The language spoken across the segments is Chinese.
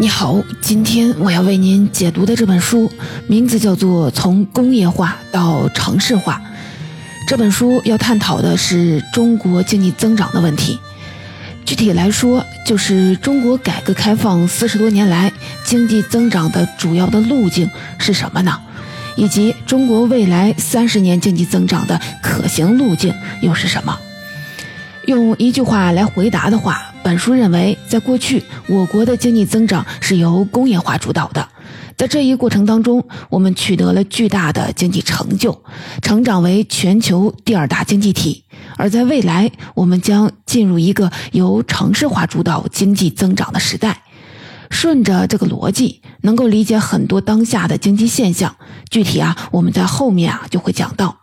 你好，今天我要为您解读的这本书名字叫做《从工业化到城市化》。这本书要探讨的是中国经济增长的问题。具体来说，就是中国改革开放四十多年来经济增长的主要的路径是什么呢？以及中国未来三十年经济增长的可行路径又是什么？用一句话来回答的话。本书认为，在过去，我国的经济增长是由工业化主导的。在这一过程当中，我们取得了巨大的经济成就，成长为全球第二大经济体。而在未来，我们将进入一个由城市化主导经济增长的时代。顺着这个逻辑，能够理解很多当下的经济现象。具体啊，我们在后面啊就会讲到。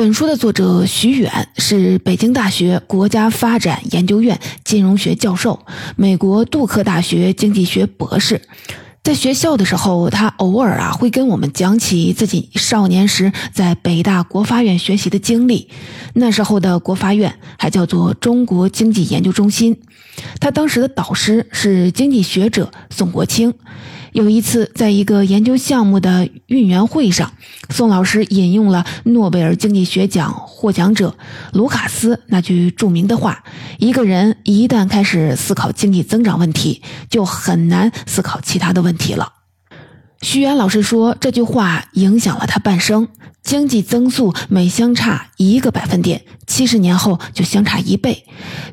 本书的作者徐远是北京大学国家发展研究院金融学教授，美国杜克大学经济学博士。在学校的时候，他偶尔啊会跟我们讲起自己少年时在北大国发院学习的经历。那时候的国发院还叫做中国经济研究中心，他当时的导师是经济学者宋国清。有一次，在一个研究项目的运员会上，宋老师引用了诺贝尔经济学奖获奖者卢卡斯那句著名的话：“一个人一旦开始思考经济增长问题，就很难思考其他的问题了。”徐元老师说，这句话影响了他半生。经济增速每相差一个百分点，七十年后就相差一倍，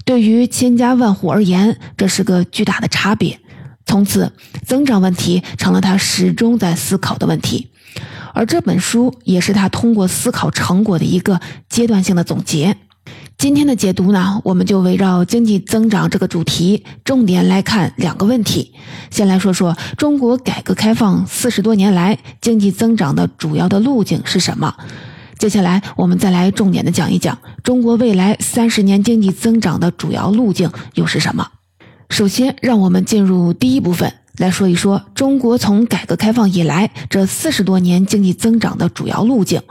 对于千家万户而言，这是个巨大的差别。从此，增长问题成了他始终在思考的问题，而这本书也是他通过思考成果的一个阶段性的总结。今天的解读呢，我们就围绕经济增长这个主题，重点来看两个问题。先来说说中国改革开放四十多年来经济增长的主要的路径是什么。接下来，我们再来重点的讲一讲中国未来三十年经济增长的主要路径又是什么。首先，让我们进入第一部分来说一说中国从改革开放以来这四十多年经济增长的主要路径。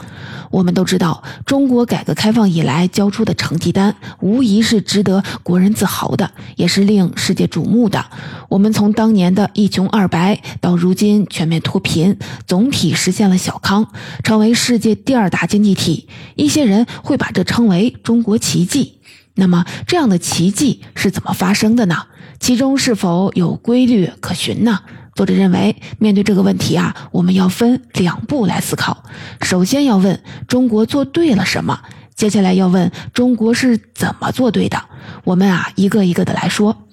我们都知道，中国改革开放以来交出的成绩单，无疑是值得国人自豪的，也是令世界瞩目的。我们从当年的一穷二白，到如今全面脱贫，总体实现了小康，成为世界第二大经济体。一些人会把这称为中国奇迹。那么，这样的奇迹是怎么发生的呢？其中是否有规律可循呢？作者认为，面对这个问题啊，我们要分两步来思考。首先要问中国做对了什么，接下来要问中国是怎么做对的。我们啊，一个一个的来说。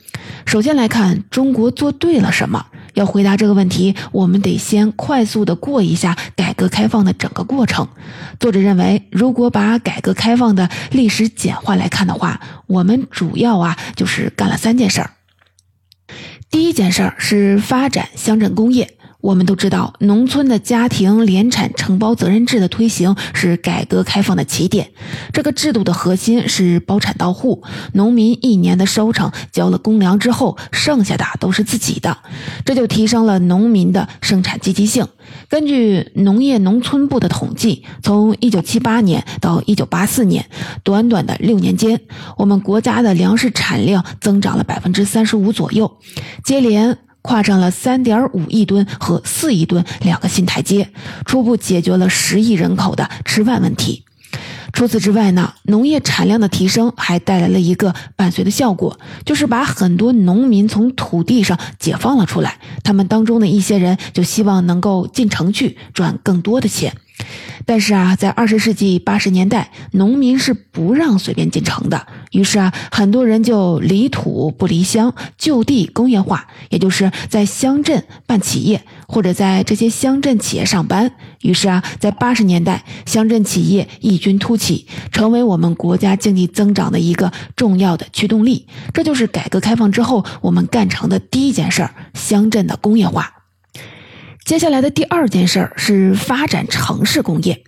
首先来看中国做对了什么。要回答这个问题，我们得先快速的过一下改革开放的整个过程。作者认为，如果把改革开放的历史简化来看的话，我们主要啊就是干了三件事儿。第一件事儿是发展乡镇工业。我们都知道，农村的家庭联产承包责任制的推行是改革开放的起点。这个制度的核心是包产到户，农民一年的收成交了公粮之后，剩下的都是自己的，这就提升了农民的生产积极性。根据农业农村部的统计，从1978年到1984年，短短的六年间，我们国家的粮食产量增长了百分之三十五左右，接连跨上了三点五亿吨和四亿吨两个新台阶，初步解决了十亿人口的吃饭问题。除此之外呢，农业产量的提升还带来了一个伴随的效果，就是把很多农民从土地上解放了出来。他们当中的一些人就希望能够进城去赚更多的钱。但是啊，在二十世纪八十年代，农民是不让随便进城的。于是啊，很多人就离土不离乡，就地工业化，也就是在乡镇办企业，或者在这些乡镇企业上班。于是啊，在八十年代，乡镇企业异军突起，成为我们国家经济增长的一个重要的驱动力。这就是改革开放之后我们干成的第一件事儿：乡镇的工业化。接下来的第二件事儿是发展城市工业。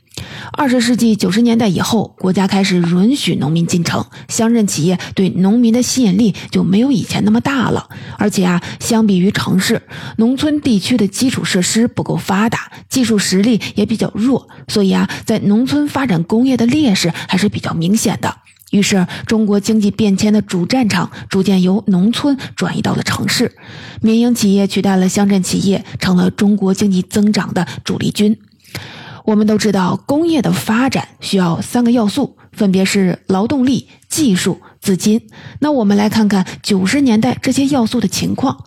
二十世纪九十年代以后，国家开始允许农民进城，乡镇企业对农民的吸引力就没有以前那么大了。而且啊，相比于城市，农村地区的基础设施不够发达，技术实力也比较弱，所以啊，在农村发展工业的劣势还是比较明显的。于是，中国经济变迁的主战场逐渐由农村转移到了城市，民营企业取代了乡镇企业，成了中国经济增长的主力军。我们都知道，工业的发展需要三个要素，分别是劳动力、技术、资金。那我们来看看九十年代这些要素的情况。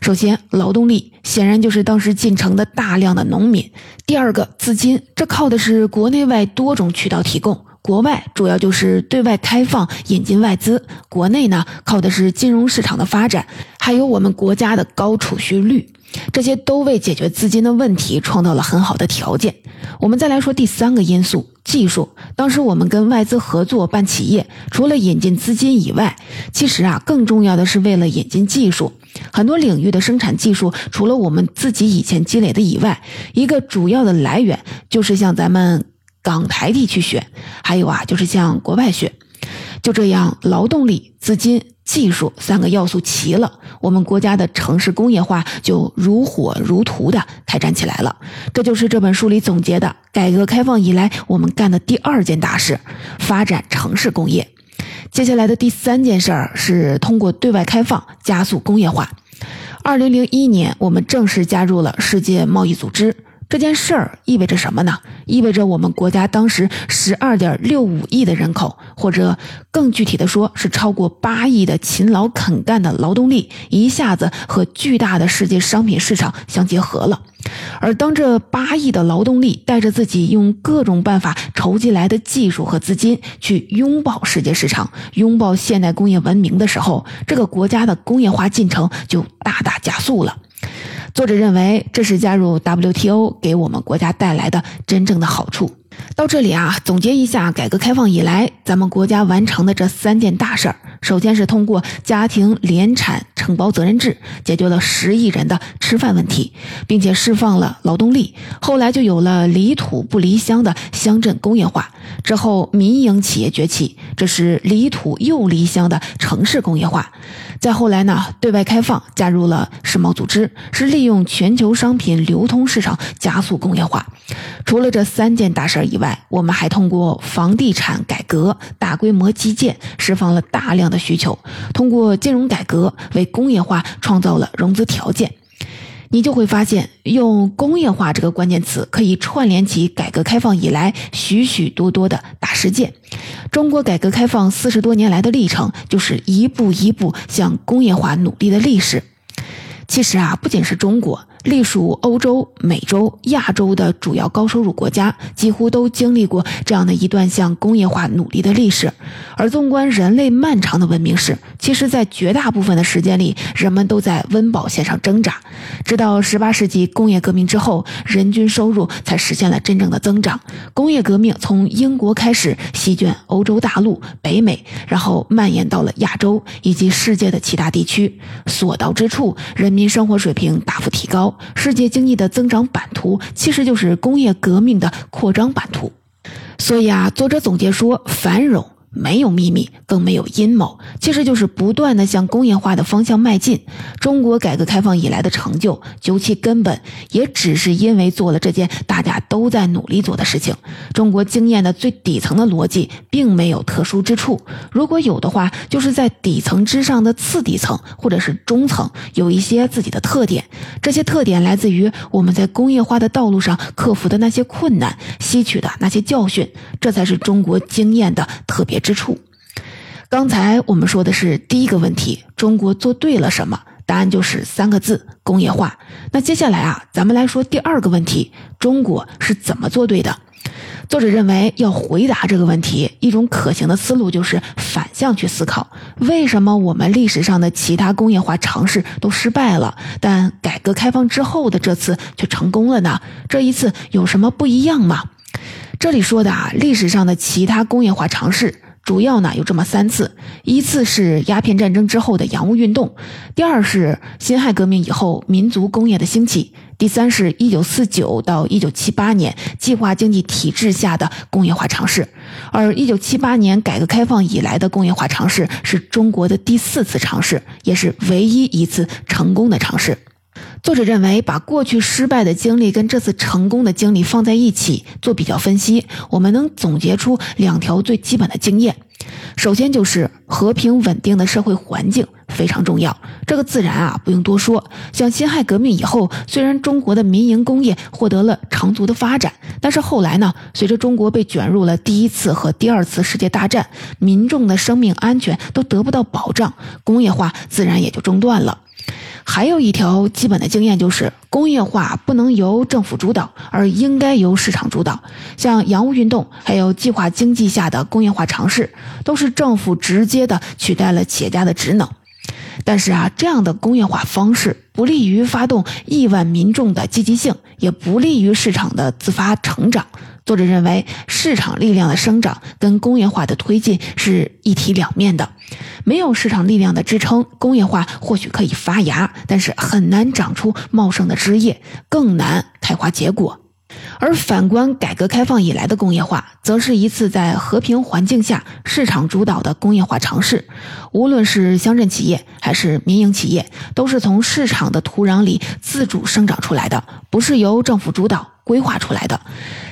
首先，劳动力显然就是当时进城的大量的农民。第二个，资金，这靠的是国内外多种渠道提供。国外主要就是对外开放引进外资，国内呢靠的是金融市场的发展，还有我们国家的高储蓄率，这些都为解决资金的问题创造了很好的条件。我们再来说第三个因素，技术。当时我们跟外资合作办企业，除了引进资金以外，其实啊更重要的是为了引进技术。很多领域的生产技术，除了我们自己以前积累的以外，一个主要的来源就是像咱们。港台地区选，还有啊，就是向国外选。就这样，劳动力、资金、技术三个要素齐了，我们国家的城市工业化就如火如荼的开展起来了。这就是这本书里总结的，改革开放以来我们干的第二件大事——发展城市工业。接下来的第三件事儿是通过对外开放加速工业化。二零零一年，我们正式加入了世界贸易组织。这件事儿意味着什么呢？意味着我们国家当时十二点六五亿的人口，或者更具体的说，是超过八亿的勤劳肯干的劳动力，一下子和巨大的世界商品市场相结合了。而当这八亿的劳动力带着自己用各种办法筹集来的技术和资金，去拥抱世界市场，拥抱现代工业文明的时候，这个国家的工业化进程就大大加速了。作者认为，这是加入 WTO 给我们国家带来的真正的好处。到这里啊，总结一下改革开放以来咱们国家完成的这三件大事儿。首先是通过家庭联产承包责任制，解决了十亿人的吃饭问题，并且释放了劳动力。后来就有了离土不离乡的乡镇工业化。之后民营企业崛起，这是离土又离乡的城市工业化。再后来呢，对外开放，加入了世贸组织，是利用全球商品流通市场加速工业化。除了这三件大事儿以外，我们还通过房地产改革、大规模基建，释放了大量的需求；通过金融改革，为工业化创造了融资条件。你就会发现，用“工业化”这个关键词，可以串联起改革开放以来许许多多的大事件。中国改革开放四十多年来的历程，就是一步一步向工业化努力的历史。其实啊，不仅是中国。隶属欧洲、美洲、亚洲的主要高收入国家，几乎都经历过这样的一段向工业化努力的历史。而纵观人类漫长的文明史，其实，在绝大部分的时间里，人们都在温饱线上挣扎。直到十八世纪工业革命之后，人均收入才实现了真正的增长。工业革命从英国开始，席卷欧洲大陆、北美，然后蔓延到了亚洲以及世界的其他地区。所到之处，人民生活水平大幅提高。世界经济的增长版图其实就是工业革命的扩张版图，所以啊，作者总结说，繁荣没有秘密，更没有阴谋，其实就是不断的向工业化的方向迈进。中国改革开放以来的成就，究其根本，也只是因为做了这件大家都在努力做的事情。中国经验的最底层的逻辑，并没有特殊之处，如果有的话，就是在底层之上的次底层或者是中层，有一些自己的特点。这些特点来自于我们在工业化的道路上克服的那些困难，吸取的那些教训，这才是中国经验的特别之处。刚才我们说的是第一个问题：中国做对了什么？答案就是三个字：工业化。那接下来啊，咱们来说第二个问题：中国是怎么做对的？作者认为，要回答这个问题，一种可行的思路就是反向去思考：为什么我们历史上的其他工业化尝试都失败了，但改革开放之后的这次却成功了呢？这一次有什么不一样吗？这里说的啊，历史上的其他工业化尝试。主要呢有这么三次，一次是鸦片战争之后的洋务运动，第二是辛亥革命以后民族工业的兴起，第三是一九四九到一九七八年计划经济体制下的工业化尝试。而一九七八年改革开放以来的工业化尝试是中国的第四次尝试，也是唯一一次成功的尝试。作者认为，把过去失败的经历跟这次成功的经历放在一起做比较分析，我们能总结出两条最基本的经验。首先就是和平稳定的社会环境非常重要，这个自然啊不用多说。像辛亥革命以后，虽然中国的民营工业获得了长足的发展，但是后来呢，随着中国被卷入了第一次和第二次世界大战，民众的生命安全都得不到保障，工业化自然也就中断了。还有一条基本的经验就是，工业化不能由政府主导，而应该由市场主导。像洋务运动，还有计划经济下的工业化尝试，都是政府直接的取代了企业家的职能。但是啊，这样的工业化方式不利于发动亿万民众的积极性，也不利于市场的自发成长。作者认为，市场力量的生长跟工业化的推进是一体两面的。没有市场力量的支撑，工业化或许可以发芽，但是很难长出茂盛的枝叶，更难开花结果。而反观改革开放以来的工业化，则是一次在和平环境下市场主导的工业化尝试。无论是乡镇企业还是民营企业，都是从市场的土壤里自主生长出来的，不是由政府主导规划出来的。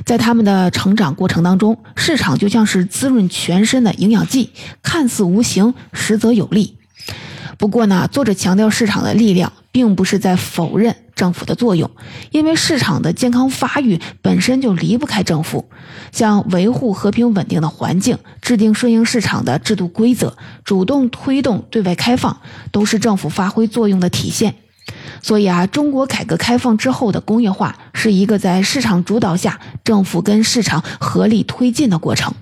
在他们的成长过程当中，市场就像是滋润全身的营养剂，看似无形，实则有力。不过呢，作者强调市场的力量，并不是在否认政府的作用，因为市场的健康发育本身就离不开政府。像维护和平稳定的环境、制定顺应市场的制度规则、主动推动对外开放，都是政府发挥作用的体现。所以啊，中国改革开放之后的工业化，是一个在市场主导下，政府跟市场合力推进的过程。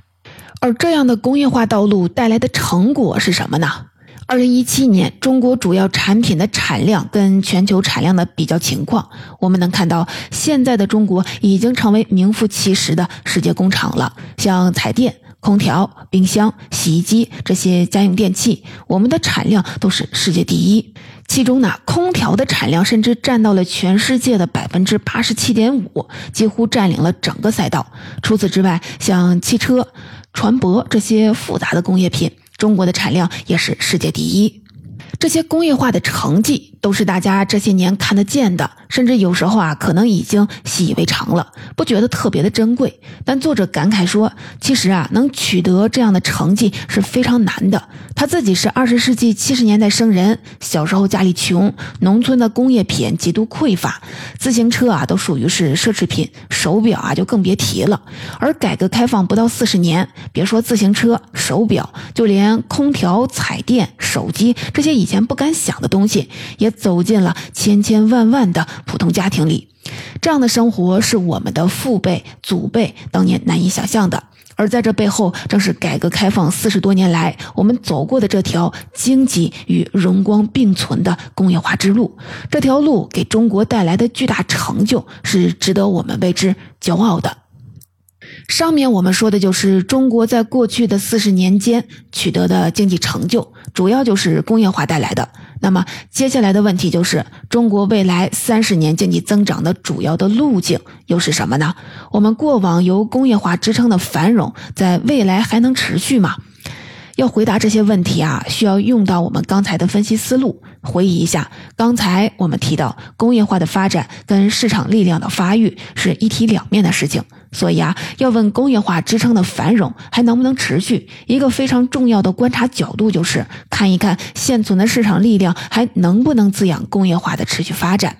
而这样的工业化道路带来的成果是什么呢？二零一七年，中国主要产品的产量跟全球产量的比较情况，我们能看到，现在的中国已经成为名副其实的世界工厂了。像彩电、空调、冰箱、洗衣机这些家用电器，我们的产量都是世界第一。其中呢，空调的产量甚至占到了全世界的百分之八十七点五，几乎占领了整个赛道。除此之外，像汽车、船舶这些复杂的工业品。中国的产量也是世界第一，这些工业化的成绩都是大家这些年看得见的。甚至有时候啊，可能已经习以为常了，不觉得特别的珍贵。但作者感慨说，其实啊，能取得这样的成绩是非常难的。他自己是二十世纪七十年代生人，小时候家里穷，农村的工业品极度匮乏，自行车啊都属于是奢侈品，手表啊就更别提了。而改革开放不到四十年，别说自行车、手表，就连空调、彩电、手机这些以前不敢想的东西，也走进了千千万万的。普通家庭里，这样的生活是我们的父辈、祖辈当年难以想象的。而在这背后，正是改革开放四十多年来我们走过的这条经济与荣光并存的工业化之路。这条路给中国带来的巨大成就，是值得我们为之骄傲的。上面我们说的就是中国在过去的四十年间取得的经济成就，主要就是工业化带来的。那么接下来的问题就是，中国未来三十年经济增长的主要的路径又是什么呢？我们过往由工业化支撑的繁荣，在未来还能持续吗？要回答这些问题啊，需要用到我们刚才的分析思路。回忆一下，刚才我们提到，工业化的发展跟市场力量的发育是一体两面的事情。所以啊，要问工业化支撑的繁荣还能不能持续，一个非常重要的观察角度就是看一看现存的市场力量还能不能滋养工业化的持续发展。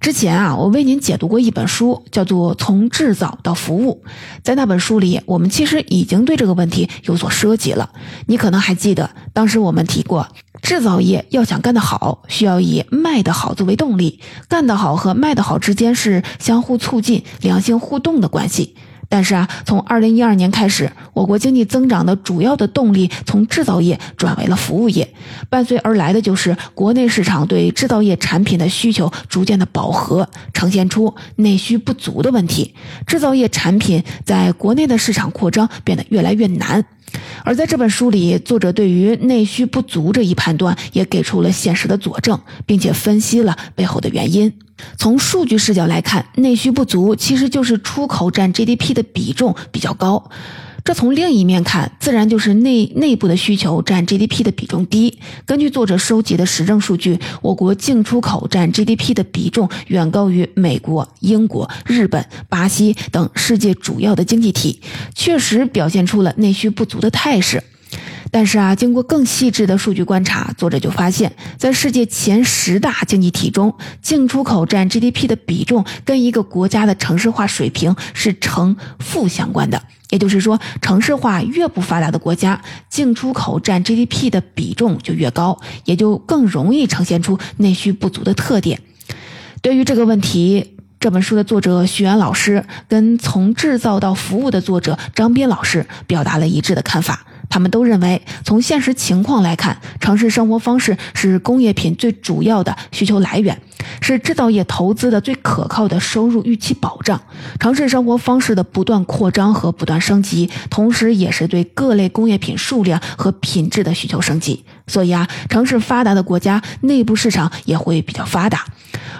之前啊，我为您解读过一本书，叫做《从制造到服务》。在那本书里，我们其实已经对这个问题有所涉及了。你可能还记得，当时我们提过，制造业要想干得好，需要以卖得好作为动力，干得好和卖得好之间是相互促进、良性互动的关系。但是啊，从二零一二年开始，我国经济增长的主要的动力从制造业转为了服务业，伴随而来的就是国内市场对制造业产品的需求逐渐的饱和，呈现出内需不足的问题，制造业产品在国内的市场扩张变得越来越难。而在这本书里，作者对于内需不足这一判断也给出了现实的佐证，并且分析了背后的原因。从数据视角来看，内需不足其实就是出口占 GDP 的比重比较高。这从另一面看，自然就是内内部的需求占 GDP 的比重低。根据作者收集的实证数据，我国净出口占 GDP 的比重远高于美国、英国、日本、巴西等世界主要的经济体，确实表现出了内需不足的态势。但是啊，经过更细致的数据观察，作者就发现，在世界前十大经济体中，进出口占 GDP 的比重跟一个国家的城市化水平是成负相关的。也就是说，城市化越不发达的国家，进出口占 GDP 的比重就越高，也就更容易呈现出内需不足的特点。对于这个问题，这本书的作者徐源老师跟从制造到服务的作者张斌老师表达了一致的看法。他们都认为，从现实情况来看，城市生活方式是工业品最主要的需求来源，是制造业投资的最可靠的收入预期保障。城市生活方式的不断扩张和不断升级，同时也是对各类工业品数量和品质的需求升级。所以啊，城市发达的国家内部市场也会比较发达。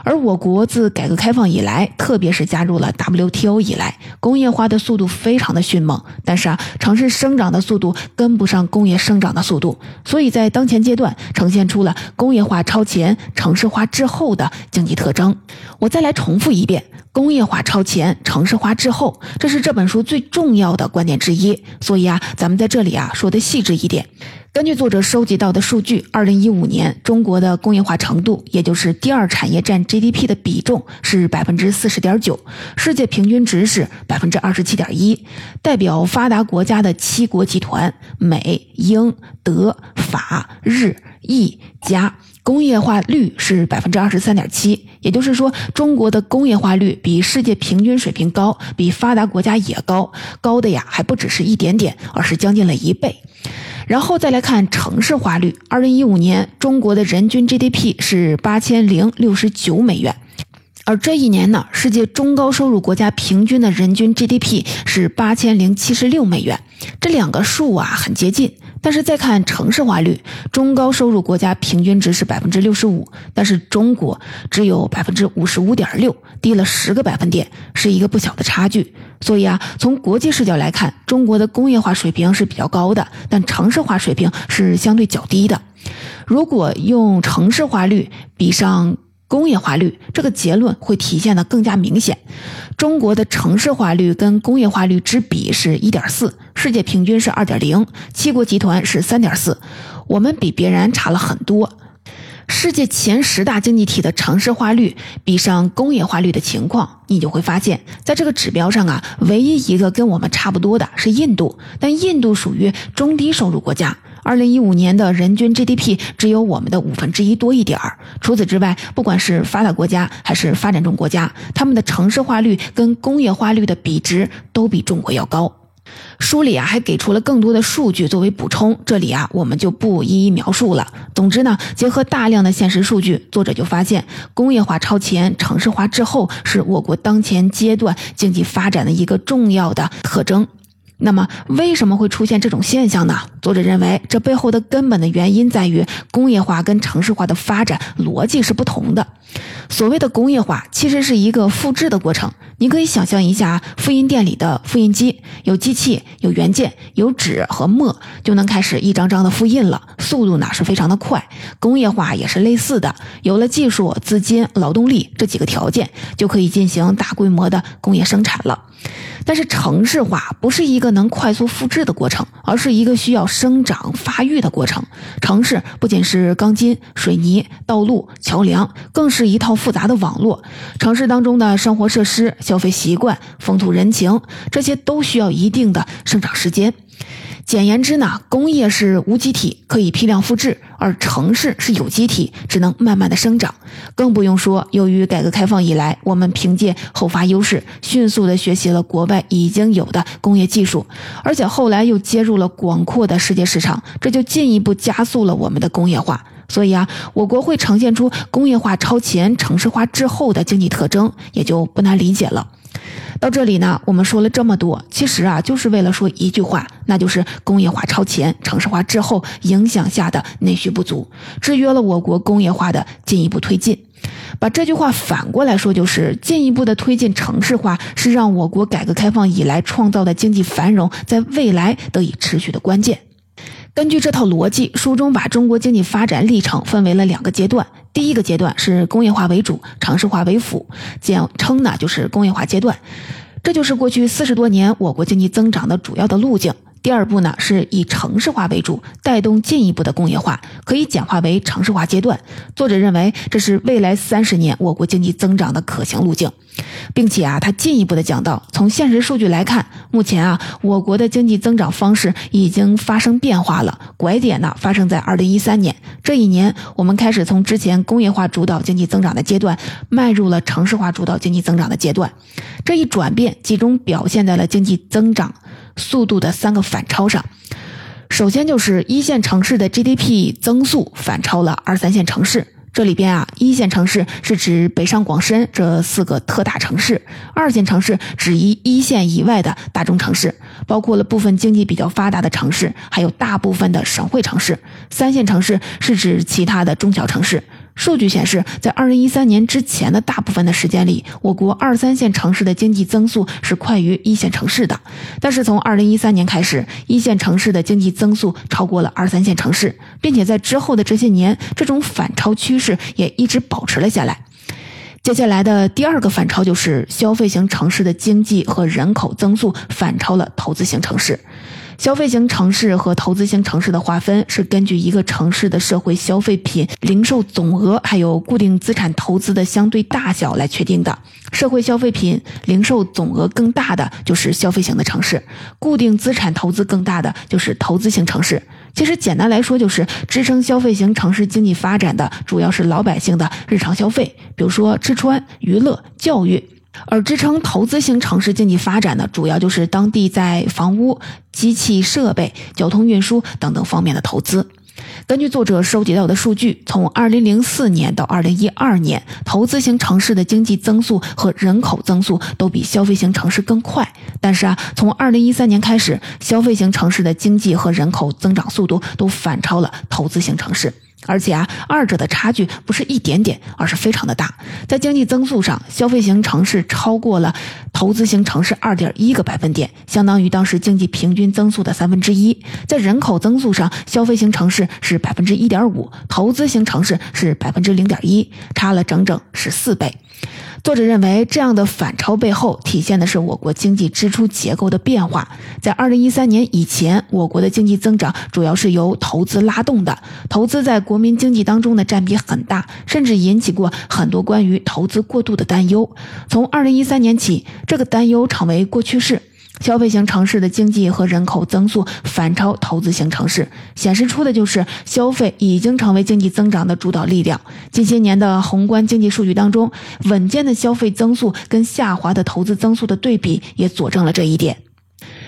而我国自改革开放以来，特别是加入了 WTO 以来，工业化的速度非常的迅猛。但是啊，城市生长的速度跟不上工业生长的速度，所以在当前阶段呈现出了工业化超前、城市化滞后的经济特征。我再来重复一遍：工业化超前、城市化滞后，这是这本书最重要的观点之一。所以啊，咱们在这里啊说的细致一点。根据作者收集到的数据，二零一五年中国的工业化程度，也就是第二产业占 GDP 的比重是百分之四十点九，世界平均值是百分之二十七点一。代表发达国家的七国集团——美、英、德、法、日、意、加，工业化率是百分之二十三点七。也就是说，中国的工业化率比世界平均水平高，比发达国家也高，高的呀还不只是一点点，而是将近了一倍。然后再来看城市化率，二零一五年中国的人均 GDP 是八千零六十九美元，而这一年呢，世界中高收入国家平均的人均 GDP 是八千零七十六美元，这两个数啊很接近。但是再看城市化率，中高收入国家平均值是百分之六十五，但是中国只有百分之五十五点六，低了十个百分点，是一个不小的差距。所以啊，从国际视角来看，中国的工业化水平是比较高的，但城市化水平是相对较低的。如果用城市化率比上工业化率，这个结论会体现的更加明显。中国的城市化率跟工业化率之比是一点四，世界平均是二点零，七国集团是三点四，我们比别人差了很多。世界前十大经济体的城市化率比上工业化率的情况，你就会发现，在这个指标上啊，唯一一个跟我们差不多的是印度，但印度属于中低收入国家，二零一五年的人均 GDP 只有我们的五分之一多一点儿。除此之外，不管是发达国家还是发展中国家，他们的城市化率跟工业化率的比值都比中国要高。书里啊还给出了更多的数据作为补充，这里啊我们就不一一描述了。总之呢，结合大量的现实数据，作者就发现工业化超前、城市化滞后是我国当前阶段经济发展的一个重要的特征。那么，为什么会出现这种现象呢？作者认为，这背后的根本的原因在于工业化跟城市化的发展逻辑是不同的。所谓的工业化，其实是一个复制的过程。你可以想象一下，复印店里的复印机，有机器、有原件、有纸和墨，就能开始一张张的复印了，速度呢是非常的快。工业化也是类似的，有了技术、资金、劳动力这几个条件，就可以进行大规模的工业生产了。但是城市化不是一个能快速复制的过程，而是一个需要生长发育的过程。城市不仅是钢筋、水泥、道路、桥梁，更是一套复杂的网络。城市当中的生活设施、消费习惯、风土人情，这些都需要一定的生长时间。简言之呢，工业是无机体，可以批量复制；而城市是有机体，只能慢慢的生长。更不用说，由于改革开放以来，我们凭借后发优势，迅速的学习了国外已经有的工业技术，而且后来又接入了广阔的世界市场，这就进一步加速了我们的工业化。所以啊，我国会呈现出工业化超前、城市化滞后的经济特征，也就不难理解了。到这里呢，我们说了这么多，其实啊，就是为了说一句话，那就是工业化超前、城市化滞后影响下的内需不足，制约了我国工业化的进一步推进。把这句话反过来说，就是进一步的推进城市化，是让我国改革开放以来创造的经济繁荣在未来得以持续的关键。根据这套逻辑，书中把中国经济发展历程分为了两个阶段。第一个阶段是工业化为主，城市化为辅，简称呢就是工业化阶段。这就是过去四十多年我国经济增长的主要的路径。第二步呢，是以城市化为主，带动进一步的工业化，可以简化为城市化阶段。作者认为，这是未来三十年我国经济增长的可行路径，并且啊，他进一步的讲到，从现实数据来看，目前啊，我国的经济增长方式已经发生变化了。拐点呢，发生在二零一三年这一年，我们开始从之前工业化主导经济增长的阶段，迈入了城市化主导经济增长的阶段。这一转变集中表现在了经济增长。速度的三个反超上，首先就是一线城市的 GDP 增速反超了二三线城市。这里边啊，一线城市是指北上广深这四个特大城市，二线城市指一一线以外的大中城市，包括了部分经济比较发达的城市，还有大部分的省会城市。三线城市是指其他的中小城市。数据显示，在二零一三年之前的大部分的时间里，我国二三线城市的经济增速是快于一线城市的。但是从二零一三年开始，一线城市的经济增速超过了二三线城市，并且在之后的这些年，这种反超趋势也一直保持了下来。接下来的第二个反超就是消费型城市的经济和人口增速反超了投资型城市。消费型城市和投资型城市的划分是根据一个城市的社会消费品零售总额还有固定资产投资的相对大小来确定的。社会消费品零售总额更大的就是消费型的城市，固定资产投资更大的就是投资型城市。其实简单来说，就是支撑消费型城市经济发展的主要是老百姓的日常消费，比如说吃穿娱乐、教育。而支撑投资型城市经济发展的，主要就是当地在房屋、机器设备、交通运输等等方面的投资。根据作者收集到的数据，从2004年到2012年，投资型城市的经济增速和人口增速都比消费型城市更快。但是啊，从2013年开始，消费型城市的经济和人口增长速度都反超了投资型城市。而且啊，二者的差距不是一点点，而是非常的大。在经济增速上，消费型城市超过了投资型城市二点一个百分点，相当于当时经济平均增速的三分之一。在人口增速上，消费型城市是百分之一点五，投资型城市是百分之零点一，差了整整十四倍。作者认为，这样的反超背后体现的是我国经济支出结构的变化。在二零一三年以前，我国的经济增长主要是由投资拉动的，投资在国民经济当中的占比很大，甚至引起过很多关于投资过度的担忧。从二零一三年起，这个担忧成为过去式。消费型城市的经济和人口增速反超投资型城市，显示出的就是消费已经成为经济增长的主导力量。近些年的宏观经济数据当中，稳健的消费增速跟下滑的投资增速的对比，也佐证了这一点。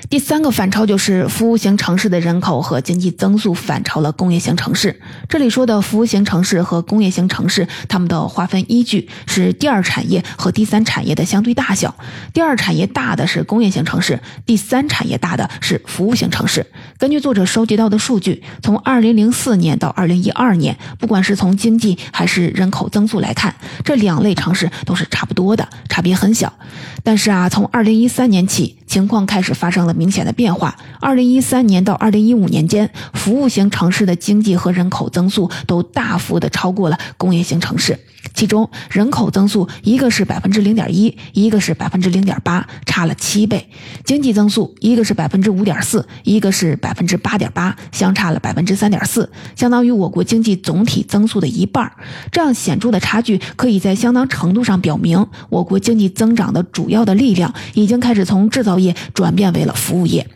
第三个反超就是服务型城市的人口和经济增速反超了工业型城市。这里说的服务型城市和工业型城市，它们的划分依据是第二产业和第三产业的相对大小。第二产业大的是工业型城市，第三产业大的是服务型城市。根据作者收集到的数据，从2004年到2012年，不管是从经济还是人口增速来看，这两类城市都是差不多的，差别很小。但是啊，从2013年起，情况开始发生明显的变化。二零一三年到二零一五年间，服务型城市的经济和人口增速都大幅的超过了工业型城市。其中，人口增速一个是百分之零点一，一个是百分之零点八，差了七倍；经济增速一个是百分之五点四，一个是百分之八点八，相差了百分之三点四，相当于我国经济总体增速的一半。这样显著的差距，可以在相当程度上表明，我国经济增长的主要的力量已经开始从制造业转变为了服务业。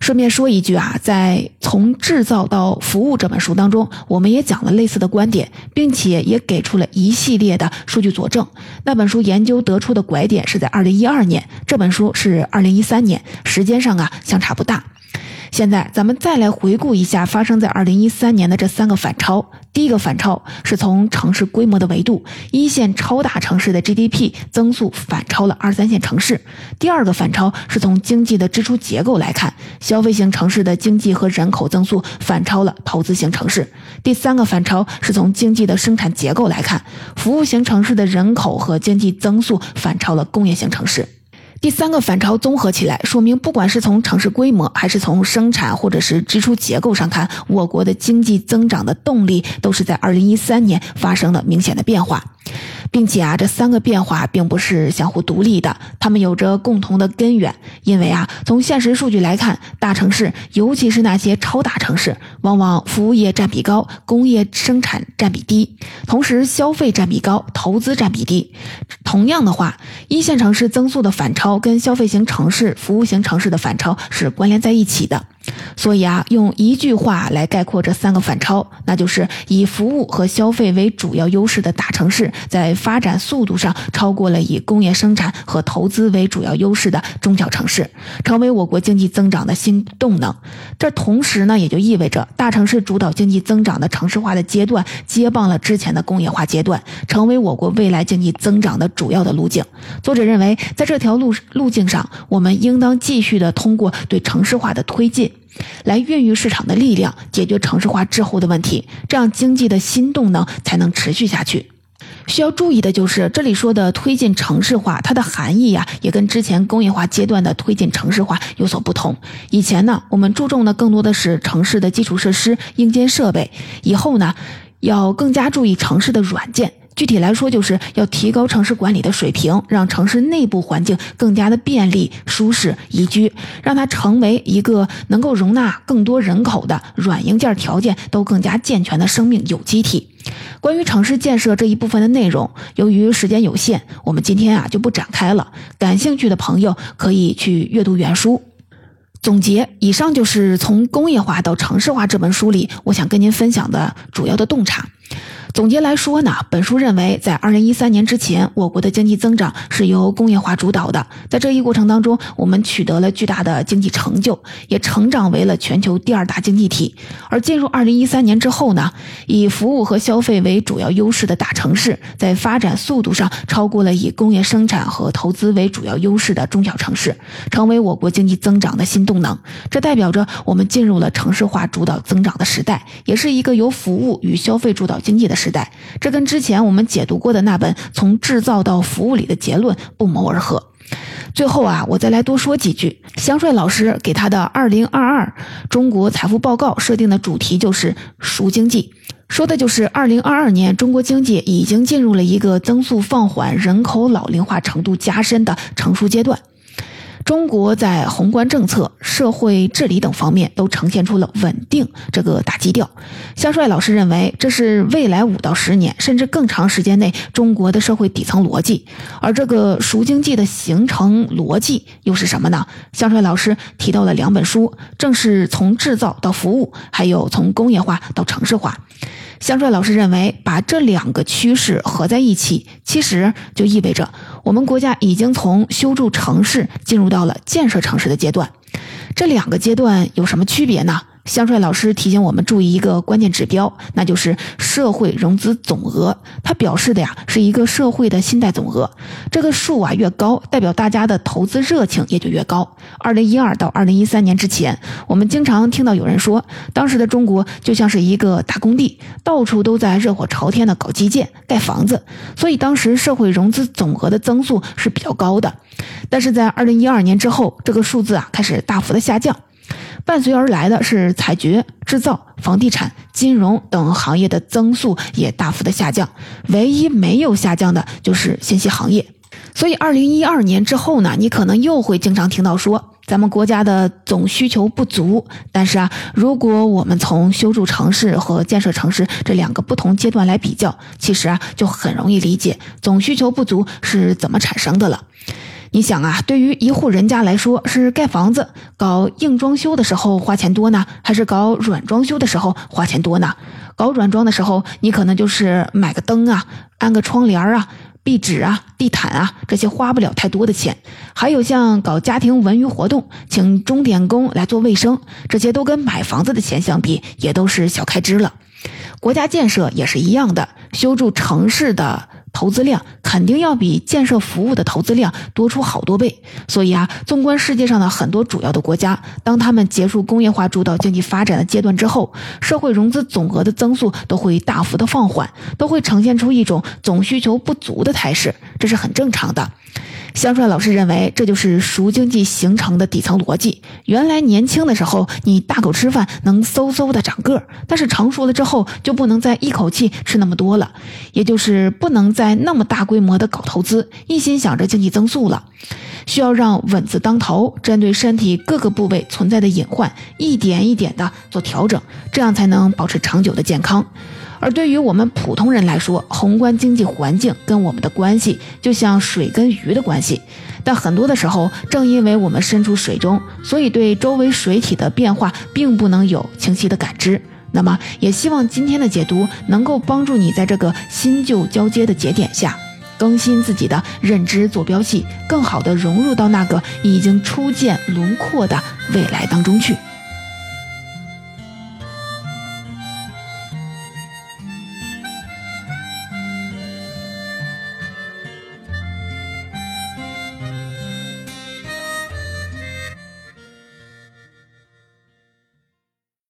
顺便说一句啊，在《从制造到服务》这本书当中，我们也讲了类似的观点，并且也给出了一系列的数据佐证。那本书研究得出的拐点是在二零一二年，这本书是二零一三年，时间上啊相差不大。现在咱们再来回顾一下发生在二零一三年的这三个反超。第一个反超是从城市规模的维度，一线超大城市的 GDP 增速反超了二三线城市。第二个反超是从经济的支出结构来看，消费型城市的经济和人口增速反超了投资型城市。第三个反超是从经济的生产结构来看，服务型城市的人口和经济增速反超了工业型城市。第三个反超综合起来，说明不管是从城市规模，还是从生产或者是支出结构上看，我国的经济增长的动力都是在二零一三年发生了明显的变化。并且啊，这三个变化并不是相互独立的，它们有着共同的根源。因为啊，从现实数据来看，大城市，尤其是那些超大城市，往往服务业占比高，工业生产占比低，同时消费占比高，投资占比低。同样的话，一线城市增速的反超跟消费型城市、服务型城市的反超是关联在一起的。所以啊，用一句话来概括这三个反超，那就是以服务和消费为主要优势的大城市，在发展速度上超过了以工业生产和投资为主要优势的中小城市，成为我国经济增长的新动能。这同时呢，也就意味着大城市主导经济增长的城市化的阶段接棒了之前的工业化阶段，成为我国未来经济增长的主要的路径。作者认为，在这条路路径上，我们应当继续的通过对城市化的推进。来孕育市场的力量，解决城市化滞后的问题，这样经济的新动能才能持续下去。需要注意的就是，这里说的推进城市化，它的含义呀，也跟之前工业化阶段的推进城市化有所不同。以前呢，我们注重的更多的是城市的基础设施、硬件设备，以后呢，要更加注意城市的软件。具体来说，就是要提高城市管理的水平，让城市内部环境更加的便利、舒适、宜居，让它成为一个能够容纳更多人口的软硬件条件都更加健全的生命有机体。关于城市建设这一部分的内容，由于时间有限，我们今天啊就不展开了。感兴趣的朋友可以去阅读原书。总结，以上就是从工业化到城市化这本书里，我想跟您分享的主要的洞察。总结来说呢，本书认为，在二零一三年之前，我国的经济增长是由工业化主导的。在这一过程当中，我们取得了巨大的经济成就，也成长为了全球第二大经济体。而进入二零一三年之后呢，以服务和消费为主要优势的大城市，在发展速度上超过了以工业生产和投资为主要优势的中小城市，成为我国经济增长的新动能。这代表着我们进入了城市化主导增长的时代，也是一个由服务与消费主导经济的时。时代，这跟之前我们解读过的那本《从制造到服务》里的结论不谋而合。最后啊，我再来多说几句。香帅老师给他的《二零二二中国财富报告》设定的主题就是“熟经济”，说的就是二零二二年中国经济已经进入了一个增速放缓、人口老龄化程度加深的成熟阶段。中国在宏观政策、社会治理等方面都呈现出了稳定这个大基调。肖帅老师认为，这是未来五到十年甚至更长时间内中国的社会底层逻辑。而这个熟经济的形成逻辑又是什么呢？肖帅老师提到了两本书，正是从制造到服务，还有从工业化到城市化。香帅老师认为，把这两个趋势合在一起，其实就意味着我们国家已经从修筑城市进入到了建设城市的阶段。这两个阶段有什么区别呢？香帅老师提醒我们注意一个关键指标，那就是社会融资总额。它表示的呀是一个社会的信贷总额，这个数啊越高，代表大家的投资热情也就越高。二零一二到二零一三年之前，我们经常听到有人说，当时的中国就像是一个大工地，到处都在热火朝天的搞基建、盖房子，所以当时社会融资总额的增速是比较高的。但是在二零一二年之后，这个数字啊开始大幅的下降。伴随而来的是采掘、制造、房地产、金融等行业的增速也大幅的下降，唯一没有下降的就是信息行业。所以，二零一二年之后呢，你可能又会经常听到说，咱们国家的总需求不足。但是啊，如果我们从修筑城市和建设城市这两个不同阶段来比较，其实啊，就很容易理解总需求不足是怎么产生的了。你想啊，对于一户人家来说，是盖房子、搞硬装修的时候花钱多呢，还是搞软装修的时候花钱多呢？搞软装的时候，你可能就是买个灯啊，安个窗帘啊，壁纸啊、地毯啊这些花不了太多的钱，还有像搞家庭文娱活动，请钟点工来做卫生，这些都跟买房子的钱相比，也都是小开支了。国家建设也是一样的，修筑城市的。投资量肯定要比建设服务的投资量多出好多倍，所以啊，纵观世界上的很多主要的国家，当他们结束工业化主导经济发展的阶段之后，社会融资总额的增速都会大幅的放缓，都会呈现出一种总需求不足的态势，这是很正常的。香帅老师认为，这就是熟经济形成的底层逻辑。原来年轻的时候，你大口吃饭能嗖嗖的长个儿，但是成熟了之后，就不能再一口气吃那么多了，也就是不能再那么大规模的搞投资，一心想着经济增速了。需要让稳字当头，针对身体各个部位存在的隐患，一点一点的做调整，这样才能保持长久的健康。而对于我们普通人来说，宏观经济环境跟我们的关系就像水跟鱼的关系。但很多的时候，正因为我们身处水中，所以对周围水体的变化并不能有清晰的感知。那么，也希望今天的解读能够帮助你在这个新旧交接的节点下，更新自己的认知坐标系，更好的融入到那个已经初见轮廓的未来当中去。